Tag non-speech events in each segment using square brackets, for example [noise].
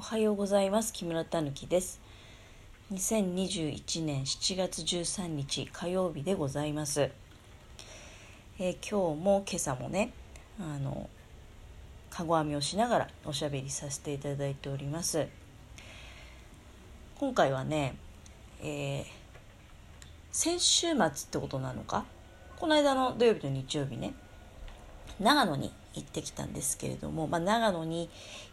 おはようございます。木村たぬきです。2021年7月13日火曜日でございます、えー、今日も今朝もねあのかご編みをしながらおしゃべりさせていただいております。今回はね、えー、先週末ってことなのか？この間の土曜日と日曜日ね。長野に行ってきたんですけれども、まあ、長野に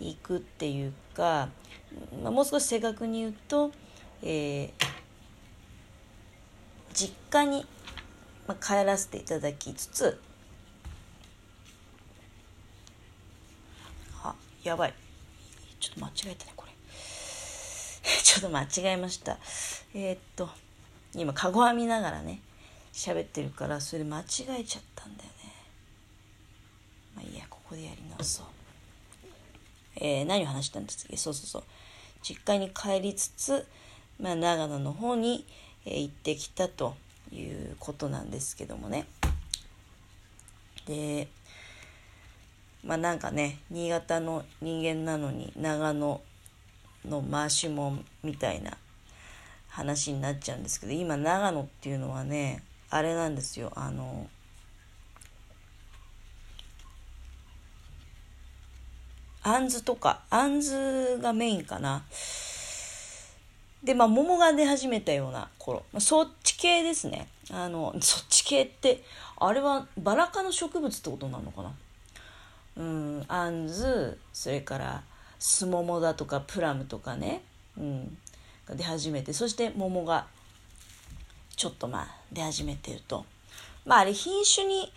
行くっていうか、まあ、もう少し正確に言うと、えー、実家に、帰らせていただきつつあやばい。ちょっと間違えたねこれ。[laughs] ちょっと間違えました。えー、っと今かご編みながらね喋ってるからそれ間違えちゃったんだよこでやり直そう。えー、何を話したんですか？そうそうそう。実家に帰りつつ、まあ、長野の方に、えー、行ってきたということなんですけどもね。でまあなんかね新潟の人間なのに長野の回しもんみたいな話になっちゃうんですけど今長野っていうのはねあれなんですよ。あのあんずとかあんずがメインかな。でまあ桃が出始めたような頃、まあ、そっち系ですね。あのそっち系ってあれはバラ科の植物ってことなのかな。うんあんずそれからすももだとかプラムとかね、うん、が出始めてそして桃がちょっとまあ出始めてると。まああれ品種に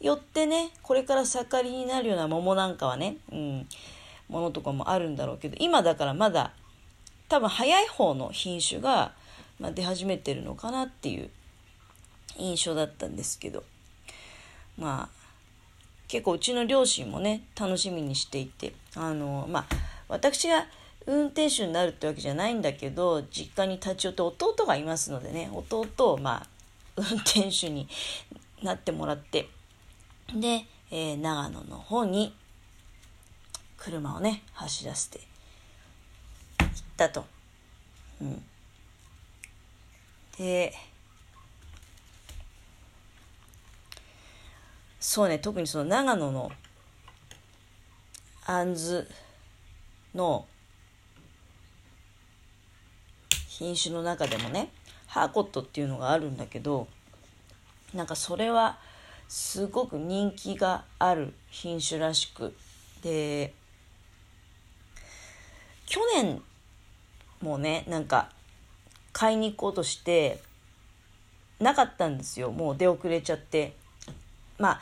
よってねこれから盛りになるような桃なんかはね、うん、ものとかもあるんだろうけど今だからまだ多分早い方の品種が、まあ、出始めてるのかなっていう印象だったんですけどまあ結構うちの両親もね楽しみにしていてあのまあ私が運転手になるってわけじゃないんだけど実家に立ち寄って弟がいますのでね弟をまあ運転手になってもらってで、えー、長野の方に車をね走らせて行ったと。うん、でそうね特にその長野のあんずの品種の中でもねハーコットっていうのがあるんだけどなんかそれはすごく人気がある品種らしくで去年もねなんか買いに行こうとしてなかったんですよ。もう出遅れちゃって。まあ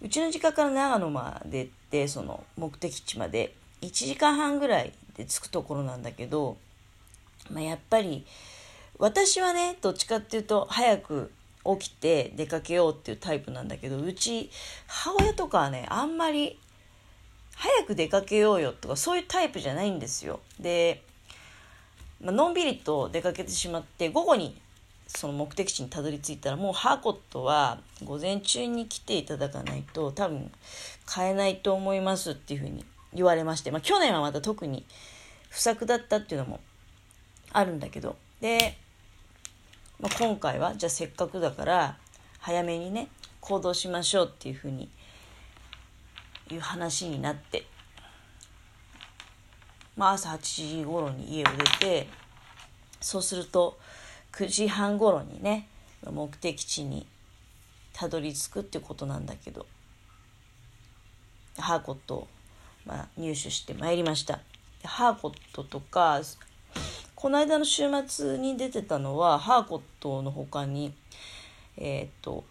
うちの実家から長野までってその目的地まで。1時間半ぐらいで着くところなんだけどまあ、やっぱり私はねどっちかっていうと早く起きて出かけようっていうタイプなんだけどうち母親とかはねあんまり早く出かけようよとかそういうタイプじゃないんですよ。で、まあのんびりと出かけてしまって午後にその目的地にたどり着いたらもうハーコットは午前中に来ていただかないと多分買えないと思いますっていうふうに言われまして、まあ、去年はまた特に不作だったっていうのもあるんだけどで、まあ、今回はじゃあせっかくだから早めにね行動しましょうっていうふうにいう話になって、まあ、朝8時頃に家を出てそうすると9時半頃にね目的地にたどり着くってことなんだけどハーコットを、まあ、入手してまいりました。ハーコットとかこの間の週末に出てたのはハーコットの他にえっ、と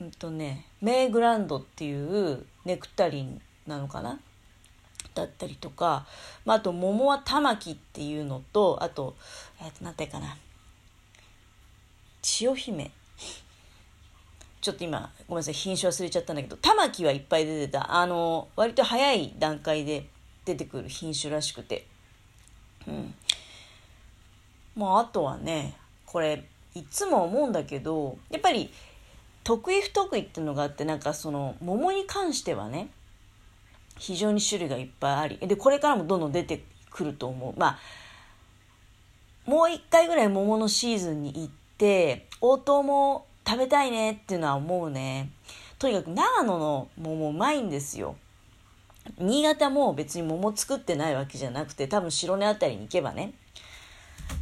うんとねメイグランドっていうネクタリンなのかな？だったりとか、まあ、あと桃は玉木っていうのとあとえっ、と何て言うかな。千代姫。ちょっと今ごめんなさい品種忘れちゃったんだけど玉木はいっぱい出てた。あの割と早い段階で出てくる品種らしくて。うん。まあ、あとはね、これ、いつも思うんだけど、やっぱり、得意不得意っていうのがあって、なんかその、桃に関してはね、非常に種類がいっぱいありでこれからもどんどん出てくると思うまあもう一回ぐらい桃のシーズンに行って応答も食べたいねっていうのは思うねとにかく長野の桃うまいんですよ新潟も別に桃作ってないわけじゃなくて多分白根辺りに行けばね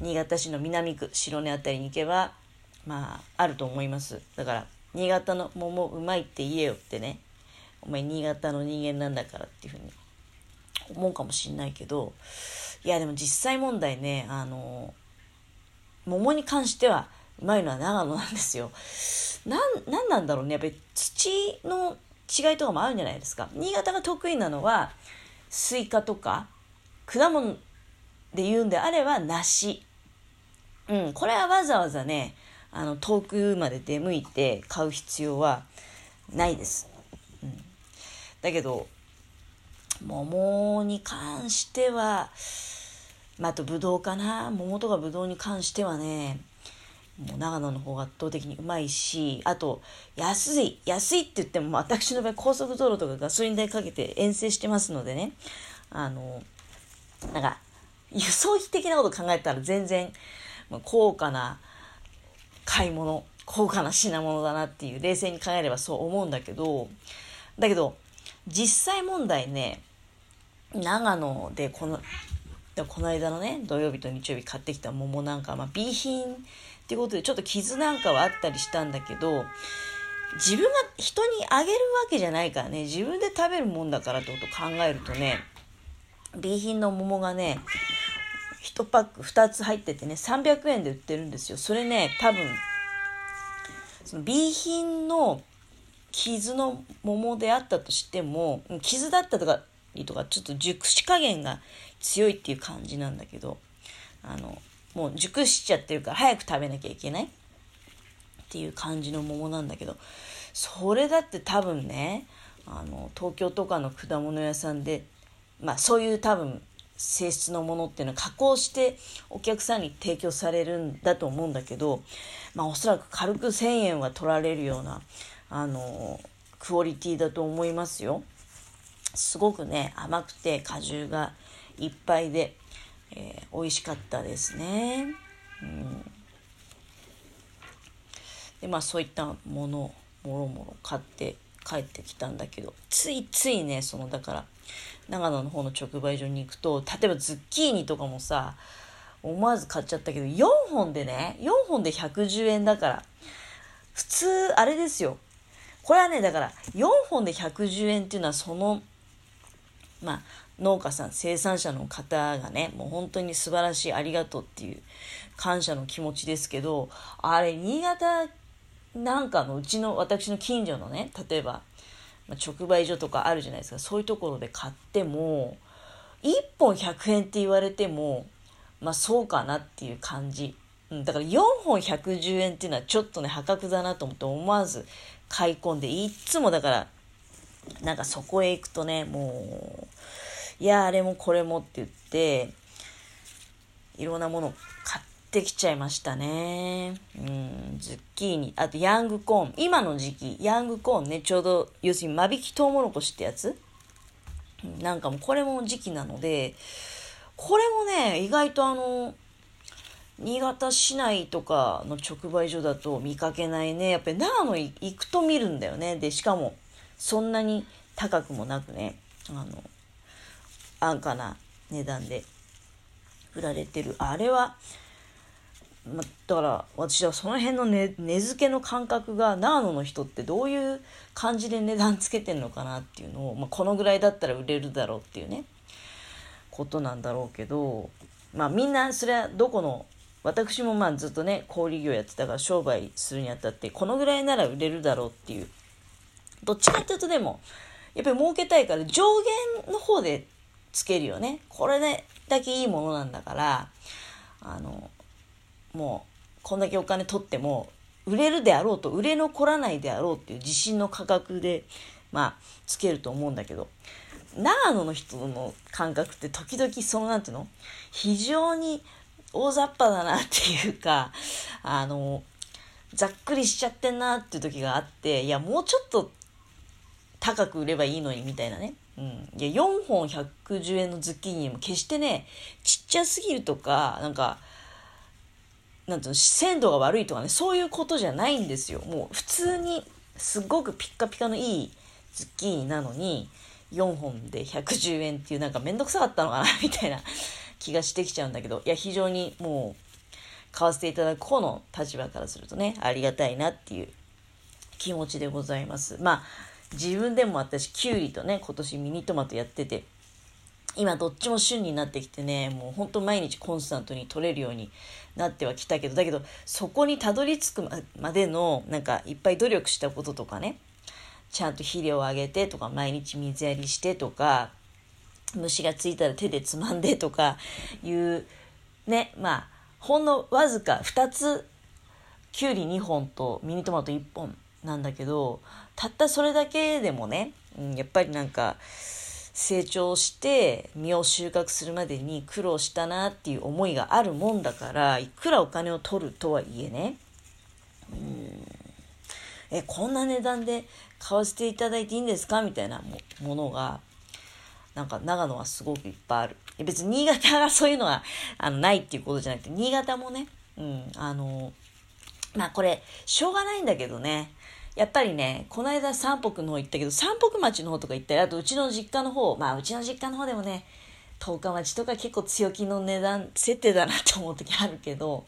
新潟市の南区白根辺りに行けばまああると思いますだから新潟の桃うまいって言えよってねお前新潟の人間なんだからっていうふうに思うかもしんないけどいやでも実際問題ねあの桃に関してはうまいのは長野なんですよ。なん、なんなんだろうね。やっぱり土の違いとかもあるんじゃないですか。新潟が得意なのは、スイカとか、果物で言うんであれば梨。うん、これはわざわざね、あの、遠くまで出向いて買う必要はないです。うん。だけど、桃に関しては、まあ、あとぶどうかな。桃とかぶどうに関してはね、もう長野の方が圧倒的にうまいし、あと、安い、安いって言っても、私の場合高速道路とかガソリン代かけて遠征してますのでね、あの、なんか、輸送費的なこと考えたら全然、高価な買い物、高価な品物だなっていう、冷静に考えればそう思うんだけど、だけど、実際問題ね、長野でこの、この間のね、土曜日と日曜日買ってきた桃なんか、まあ、B 品っていうことでちょっと傷なんかはあったりしたんだけど自分が人にあげるわけじゃないからね自分で食べるもんだからってことを考えるとね B 品の桃がね1パック2つ入っててね300円で売ってるんですよ。それね多分その B 品の傷の桃であったとしても傷だったとかとかちょっと熟し加減が強いっていう感じなんだけどあのもう熟しちゃってるから早く食べなきゃいけない？っていう感じの桃なんだけどそれだって多分ねあの東京とかの果物屋さんでまあそういう多分性質のものっていうのは加工してお客さんに提供されるんだと思うんだけど、まあ、おそらく軽く1,000円は取られるようなあのクオリティだと思いますよ。すごくね甘くて果汁がいっぱいでえー、美味しかったですね。うん、でまあそういったものもろもろ買って帰ってきたんだけどついついねそのだから長野の方の直売所に行くと例えばズッキーニとかもさ思わず買っちゃったけど4本でね4本で110円だから普通あれですよこれはねだから4本で110円っていうのはそのまあ農家さん、生産者の方がね、もう本当に素晴らしい、ありがとうっていう感謝の気持ちですけど、あれ、新潟なんかのうちの、私の近所のね、例えば、直売所とかあるじゃないですか、そういうところで買っても、1本100円って言われても、まあそうかなっていう感じ。だから4本110円っていうのはちょっとね、破格だなと思って思わず買い込んで、いっつもだから、なんかそこへ行くとね、もう、いや、あれもこれもって言って、いろんなもの買ってきちゃいましたね。うん、ズッキーニ、あとヤングコーン。今の時期、ヤングコーンね、ちょうど、要するに間引きトウモロコシってやつ？なんかもこれも時期なので、これもね、意外とあの、新潟市内とかの直売所だと見かけないね。やっぱり長野行くと見るんだよね。で、しかも、そんなに高くもなくね、あの、安価な値段で売られてる。あれは、ま、だから私はその辺の値、値付けの感覚が長野の人ってどういう感じで値段つけてんのかなっていうのを、まあ、このぐらいだったら売れるだろうっていうねことなんだろうけどまあみんなそれはどこの私もまあずっとね小売業やってたから商売するにあたってこのぐらいなら売れるだろうっていうどっちかっていうとでもやっぱり儲けたいから上限の方でつけるよね。これね、だけいいものなんだから、あの、もう、こんだけお金取っても、売れるであろうと、売れ残らないであろうっていう自信の価格で、まあ、つけると思うんだけど、長野の人の感覚って時々その、なんていうの？非常に大雑把だなっていうか、あの、ざっくりしちゃってんなっていう時があって、いや、もうちょっと高く売ればいいのにみたいなね。うん、いや4本110円のズッキーニも決してねちっちゃすぎるとかなんかなんていうの鮮度が悪いとかねそういうことじゃないんですよ。もう普通にすごくピッカピカのいいズッキーニなのに4本で110円っていうなんかめんどくさかったのかな [laughs] みたいな気がしてきちゃうんだけどいや非常にもう買わせていただく方の立場からするとねありがたいなっていう気持ちでございます。まあ自分でも私きゅうりとね今年ミニトマトやってて今どっちも旬になってきてねもうほんと毎日コンスタントに取れるようになってはきたけどだけどそこにたどり着くまでのなんかいっぱい努力したこととかねちゃんと肥料をあげてとか毎日水やりしてとか虫がついたら手でつまんでとかいうねまあほんのわずか2つきゅうり2本とミニトマト1本なんだけどたったそれだけでもね、うん、やっぱりなんか成長して実を収穫するまでに苦労したなっていう思いがあるもんだからいくらお金を取るとはいえねうんえこんな値段で買わせていただいていいんですか？みたいなものがなんか長野はすごくいっぱいある。別に新潟がそういうのはあのないっていうことじゃなくて、新潟もね、うん、あの、まあこれ、しょうがないんだけどね、やっぱりね、この間三北の方行ったけど、三北町の方とか行ったり、あとうちの実家の方、まあうちの実家の方でもね、十日町とか結構強気の値段設定だなって思う時あるけど、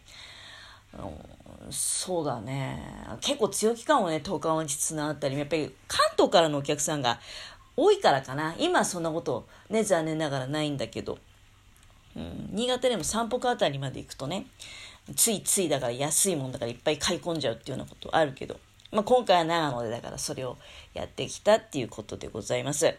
そうだね。結構強気感をね、十日町つながったり、やっぱり関東からのお客さんが多いからかな。今そんなことね、残念ながらないんだけど。うん、新潟でも散歩あたりまで行くとね、ついついだから安いもんだからいっぱい買い込んじゃうっていうようなことあるけど、まあ、今回は長野でだからそれをやってきたっていうことでございます。